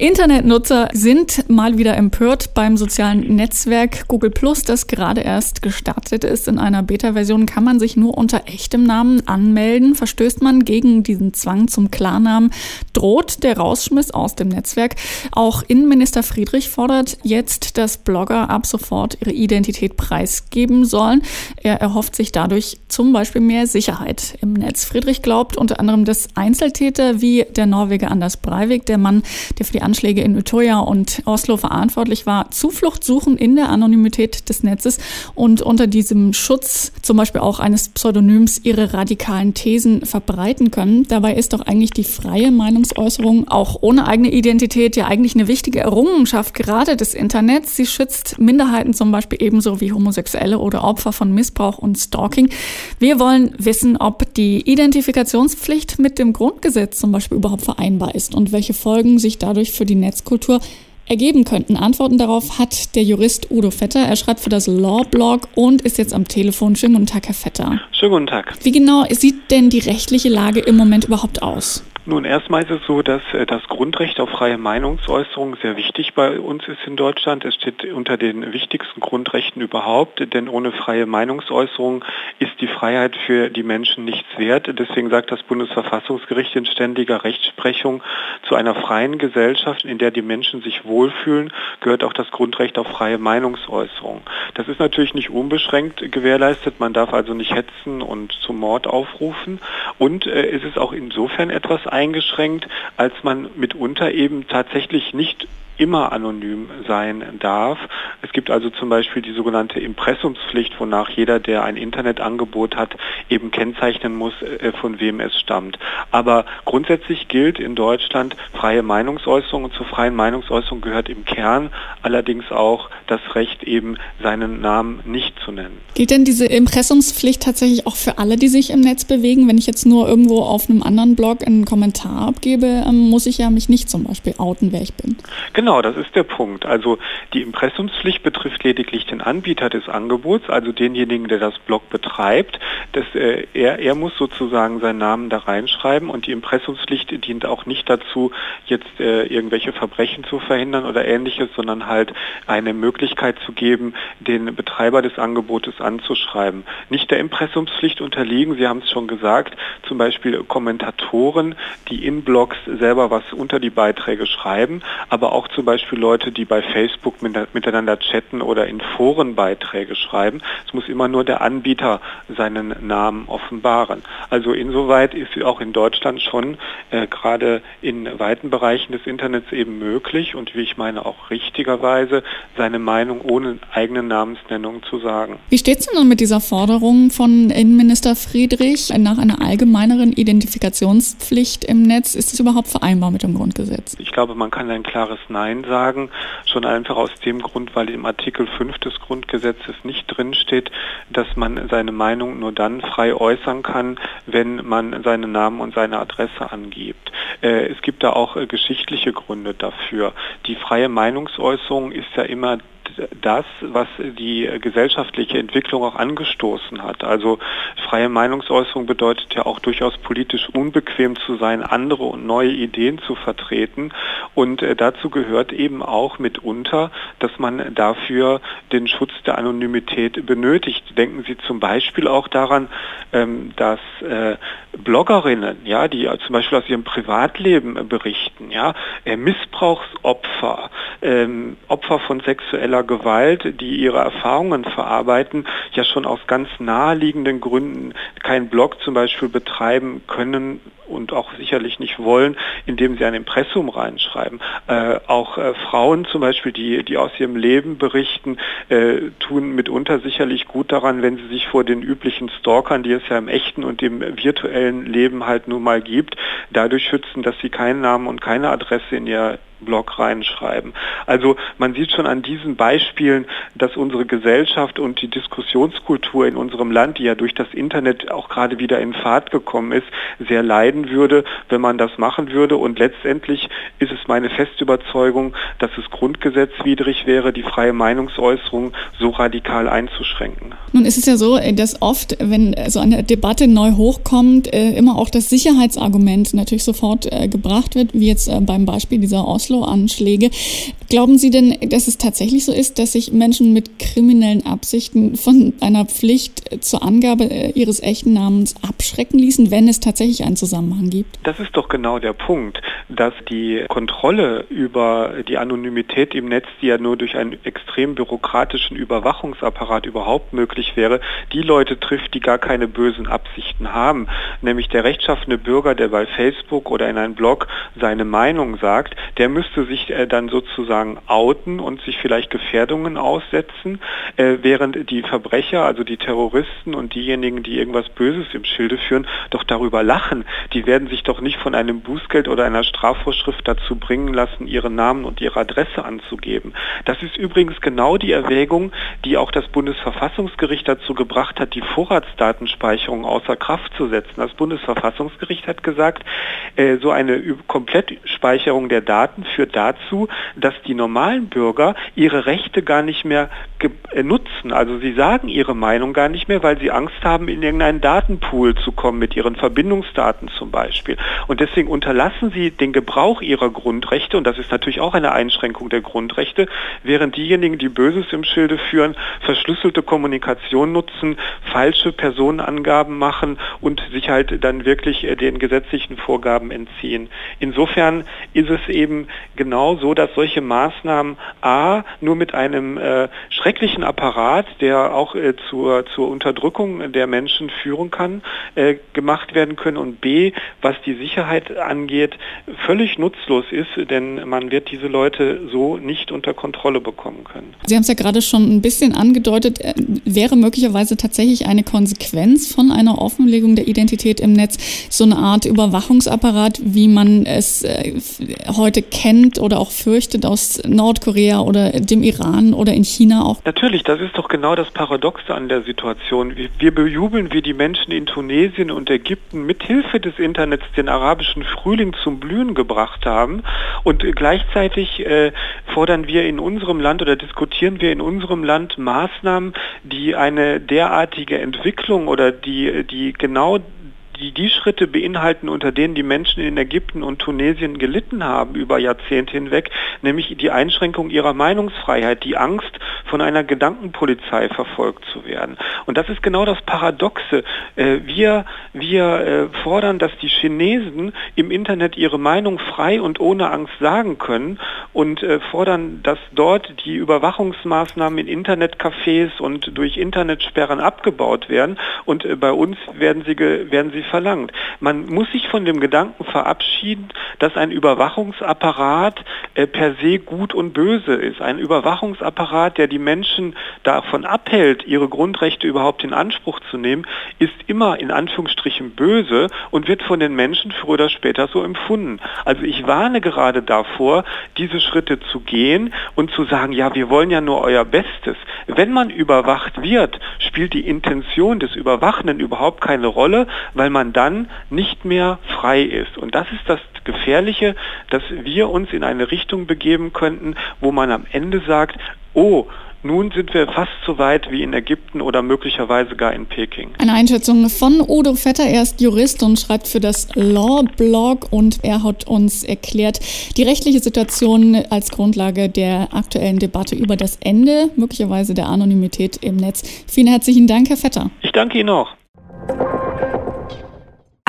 Internetnutzer sind mal wieder empört beim sozialen Netzwerk Google Plus, das gerade erst gestartet ist. In einer Beta-Version kann man sich nur unter echtem Namen anmelden. Verstößt man gegen diesen Zwang zum Klarnamen, droht der Rausschmiss aus dem Netzwerk. Auch Innenminister Friedrich fordert jetzt, dass Blogger ab sofort ihre Identität preisgeben sollen. Er erhofft sich dadurch zum Beispiel mehr Sicherheit im Netz. Friedrich glaubt unter anderem, dass Einzeltäter wie der Norweger Anders Breivik, der Mann, der für die Anschläge in Utøya und Oslo verantwortlich war, Zuflucht suchen in der Anonymität des Netzes und unter diesem Schutz zum Beispiel auch eines Pseudonyms ihre radikalen Thesen verbreiten können. Dabei ist doch eigentlich die freie Meinungsäußerung auch ohne eigene Identität ja eigentlich eine wichtige Errungenschaft gerade des Internets. Sie schützt Minderheiten zum Beispiel ebenso wie Homosexuelle oder Opfer von Missbrauch und Stalking. Wir wollen wissen, ob die Identifikationspflicht mit dem Grundgesetz zum Beispiel überhaupt vereinbar ist und welche Folgen sich dadurch für die Netzkultur ergeben könnten. Antworten darauf hat der Jurist Udo Vetter. Er schreibt für das Law-Blog und ist jetzt am Telefon. Schönen guten Tag, Herr Vetter. Schönen guten Tag. Wie genau sieht denn die rechtliche Lage im Moment überhaupt aus? Nun, erstmal ist es so, dass äh, das Grundrecht auf freie Meinungsäußerung sehr wichtig bei uns ist in Deutschland. Es steht unter den wichtigsten Grundrechten überhaupt, denn ohne freie Meinungsäußerung ist die Freiheit für die Menschen nichts wert. Deswegen sagt das Bundesverfassungsgericht in ständiger Rechtsprechung, zu einer freien Gesellschaft, in der die Menschen sich wohlfühlen, gehört auch das Grundrecht auf freie Meinungsäußerung. Das ist natürlich nicht unbeschränkt gewährleistet. Man darf also nicht hetzen und zum Mord aufrufen. Und äh, es ist auch insofern etwas eingeschränkt, als man mitunter eben tatsächlich nicht immer anonym sein darf. Es gibt also zum Beispiel die sogenannte Impressumspflicht, wonach jeder, der ein Internetangebot hat, eben kennzeichnen muss, äh, von wem es stammt. Aber grundsätzlich gilt in Deutschland freie Meinungsäußerung und zur freien Meinungsäußerung gehört im Kern allerdings auch das Recht, eben seinen Namen nicht zu nennen. Gilt denn diese Impressumspflicht tatsächlich auch für alle, die sich im Netz bewegen? Wenn ich jetzt nur irgendwo auf einem anderen Blog einen Kommentar abgebe, ähm, muss ich ja mich nicht zum Beispiel outen, wer ich bin. Genau. Genau, das ist der Punkt. Also die Impressumspflicht betrifft lediglich den Anbieter des Angebots, also denjenigen, der das Blog betreibt. Das, äh, er, er muss sozusagen seinen Namen da reinschreiben und die Impressumspflicht dient auch nicht dazu, jetzt äh, irgendwelche Verbrechen zu verhindern oder ähnliches, sondern halt eine Möglichkeit zu geben, den Betreiber des Angebotes anzuschreiben. Nicht der Impressumspflicht unterliegen, Sie haben es schon gesagt, zum Beispiel Kommentatoren, die in Blogs selber was unter die Beiträge schreiben, aber auch zum zum Beispiel Leute, die bei Facebook miteinander chatten oder in Foren Beiträge schreiben. Es muss immer nur der Anbieter seinen Namen offenbaren. Also insoweit ist auch in Deutschland schon äh, gerade in weiten Bereichen des Internets eben möglich und wie ich meine auch richtigerweise seine Meinung ohne eigene Namensnennung zu sagen. Wie steht es denn nun mit dieser Forderung von Innenminister Friedrich nach einer allgemeineren Identifikationspflicht im Netz? Ist es überhaupt vereinbar mit dem Grundgesetz? Ich glaube, man kann ein klares Nein Nein sagen, schon einfach aus dem Grund, weil im Artikel 5 des Grundgesetzes nicht drinsteht, dass man seine Meinung nur dann frei äußern kann, wenn man seinen Namen und seine Adresse angibt. Äh, es gibt da auch äh, geschichtliche Gründe dafür. Die freie Meinungsäußerung ist ja immer das, was die gesellschaftliche Entwicklung auch angestoßen hat. Also freie Meinungsäußerung bedeutet ja auch durchaus politisch unbequem zu sein, andere und neue Ideen zu vertreten. Und äh, dazu gehört eben auch mitunter, dass man dafür den Schutz der Anonymität benötigt. Denken Sie zum Beispiel auch daran, ähm, dass äh, Bloggerinnen, ja, die zum Beispiel aus ihrem Privatleben berichten, ja, äh, Missbrauchsopfer, ähm, Opfer von sexueller Gewalt, die ihre Erfahrungen verarbeiten, ja schon aus ganz naheliegenden Gründen keinen Blog zum Beispiel betreiben können und auch sicherlich nicht wollen, indem sie ein Impressum reinschreiben. Äh, auch äh, Frauen zum Beispiel, die, die aus ihrem Leben berichten, äh, tun mitunter sicherlich gut daran, wenn sie sich vor den üblichen Stalkern, die es ja im echten und im virtuellen Leben halt nun mal gibt, dadurch schützen, dass sie keinen Namen und keine Adresse in ihr Blog reinschreiben. Also man sieht schon an diesen Beispielen, dass unsere Gesellschaft und die Diskussionskultur in unserem Land, die ja durch das Internet auch gerade wieder in Fahrt gekommen ist, sehr leiden würde, wenn man das machen würde. Und letztendlich ist es meine feste Überzeugung, dass es grundgesetzwidrig wäre, die freie Meinungsäußerung so radikal einzuschränken. Nun ist es ja so, dass oft, wenn so eine Debatte neu hochkommt, äh, immer auch das Sicherheitsargument natürlich sofort äh, gebracht wird, wie jetzt äh, beim Beispiel dieser Oslo-Anschläge. Glauben Sie denn, dass es tatsächlich so ist, dass sich Menschen mit kriminellen Absichten von einer Pflicht zur Angabe ihres echten Namens abschrecken ließen, wenn es tatsächlich einen Zusammenhang gibt? Das ist doch genau der Punkt, dass die Kontrolle über die Anonymität im Netz, die ja nur durch einen extrem bürokratischen Überwachungsapparat überhaupt möglich wäre, die Leute trifft, die gar keine bösen Absichten haben. Nämlich der rechtschaffene Bürger, der bei Facebook oder in einem Blog seine Meinung sagt, der müsste sich äh, dann sozusagen outen und sich vielleicht Gefährdungen aussetzen, äh, während die Verbrecher, also die Terroristen und diejenigen, die irgendwas Böses im Schilde führen, doch darüber lachen. Die werden sich doch nicht von einem Bußgeld oder einer Strafvorschrift dazu bringen lassen, ihren Namen und ihre Adresse anzugeben. Das ist übrigens genau die Erwägung, die auch das Bundesverfassungsgericht dazu gebracht hat, die Vorratsdatenspeicherung außer Kraft zu setzen. Das Bundesverfassungsgericht hat gesagt, äh, so eine Komplettspeicherung der Daten führt dazu, dass die normalen Bürger ihre Rechte gar nicht mehr äh, nutzen. Also sie sagen ihre Meinung gar nicht mehr, weil sie Angst haben, in irgendeinen Datenpool zu kommen mit ihren Verbindungsdaten zum Beispiel. Und deswegen unterlassen sie den Gebrauch ihrer Grundrechte, und das ist natürlich auch eine Einschränkung der Grundrechte, während diejenigen, die Böses im Schilde führen, verschlüsselte Kommunikation nutzen, falsche Personenangaben machen und sich halt dann wirklich äh, den gesetzlichen Vorgaben entziehen. Insofern ist es eben genau so, dass solche Maßnahmen A nur mit einem äh, schrecklichen Apparat, der auch äh, zur, zur Unterdrückung der Menschen führen kann, äh, gemacht werden können und B, was die Sicherheit angeht, völlig nutzlos ist, denn man wird diese Leute so nicht unter Kontrolle bekommen können. Sie haben es ja gerade schon ein bisschen angedeutet, äh, wäre möglicherweise tatsächlich eine Konsequenz von einer Offenlegung der Identität im Netz so eine Art Überwachungsapparat, wie man es äh, heute kennt oder auch fürchtet aus Nordkorea oder dem Iran oder in China auch? Natürlich, das ist doch genau das Paradoxe an der Situation. Wir bejubeln, wie die Menschen in Tunesien und Ägypten mithilfe des Internets den arabischen Frühling zum Blühen gebracht haben und gleichzeitig äh, fordern wir in unserem Land oder diskutieren wir in unserem Land Maßnahmen, die eine derartige Entwicklung oder die, die genau die die Schritte beinhalten, unter denen die Menschen in Ägypten und Tunesien gelitten haben über Jahrzehnte hinweg, nämlich die Einschränkung ihrer Meinungsfreiheit, die Angst, von einer Gedankenpolizei verfolgt zu werden. Und das ist genau das Paradoxe. Äh, wir, wir äh, fordern, dass die Chinesen im Internet ihre Meinung frei und ohne Angst sagen können und äh, fordern, dass dort die Überwachungsmaßnahmen in Internetcafés und durch Internetsperren abgebaut werden. Und bei uns werden sie, werden sie verlangt. Man muss sich von dem Gedanken verabschieden, dass ein Überwachungsapparat äh, per se gut und böse ist. Ein Überwachungsapparat, der die Menschen davon abhält, ihre Grundrechte überhaupt in Anspruch zu nehmen, ist immer in Anführungsstrichen böse und wird von den Menschen früher oder später so empfunden. Also ich warne gerade davor, diese Schritte zu gehen und zu sagen, ja, wir wollen ja nur euer Bestes. Wenn man überwacht wird, spielt die Intention des Überwachenden überhaupt keine Rolle, weil man man dann nicht mehr frei ist. Und das ist das Gefährliche, dass wir uns in eine Richtung begeben könnten, wo man am Ende sagt, oh, nun sind wir fast so weit wie in Ägypten oder möglicherweise gar in Peking. Eine Einschätzung von Udo Vetter. Er ist Jurist und schreibt für das Law-Blog und er hat uns erklärt, die rechtliche Situation als Grundlage der aktuellen Debatte über das Ende möglicherweise der Anonymität im Netz. Vielen herzlichen Dank, Herr Vetter. Ich danke Ihnen auch.